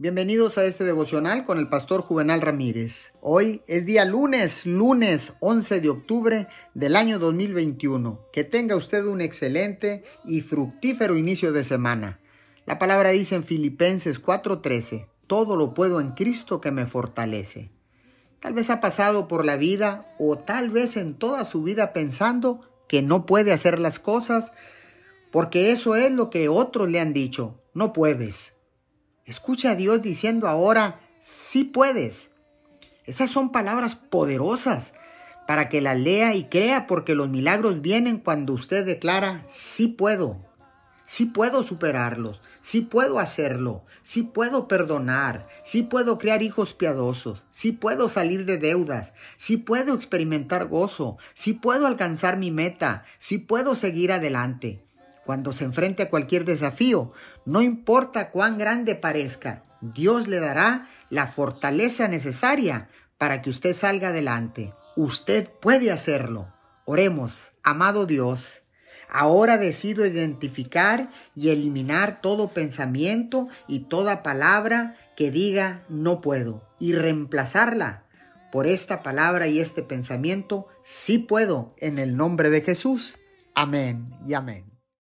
Bienvenidos a este devocional con el pastor Juvenal Ramírez. Hoy es día lunes, lunes 11 de octubre del año 2021. Que tenga usted un excelente y fructífero inicio de semana. La palabra dice en Filipenses 4:13, todo lo puedo en Cristo que me fortalece. Tal vez ha pasado por la vida o tal vez en toda su vida pensando que no puede hacer las cosas porque eso es lo que otros le han dicho, no puedes Escucha a Dios diciendo ahora, sí puedes. Esas son palabras poderosas para que las lea y crea porque los milagros vienen cuando usted declara, sí puedo. Sí puedo superarlos, sí puedo hacerlo, sí puedo perdonar, sí puedo crear hijos piadosos, sí puedo salir de deudas, sí puedo experimentar gozo, sí puedo alcanzar mi meta, sí puedo seguir adelante. Cuando se enfrente a cualquier desafío, no importa cuán grande parezca, Dios le dará la fortaleza necesaria para que usted salga adelante. Usted puede hacerlo. Oremos, amado Dios. Ahora decido identificar y eliminar todo pensamiento y toda palabra que diga no puedo y reemplazarla por esta palabra y este pensamiento sí puedo en el nombre de Jesús. Amén y amén.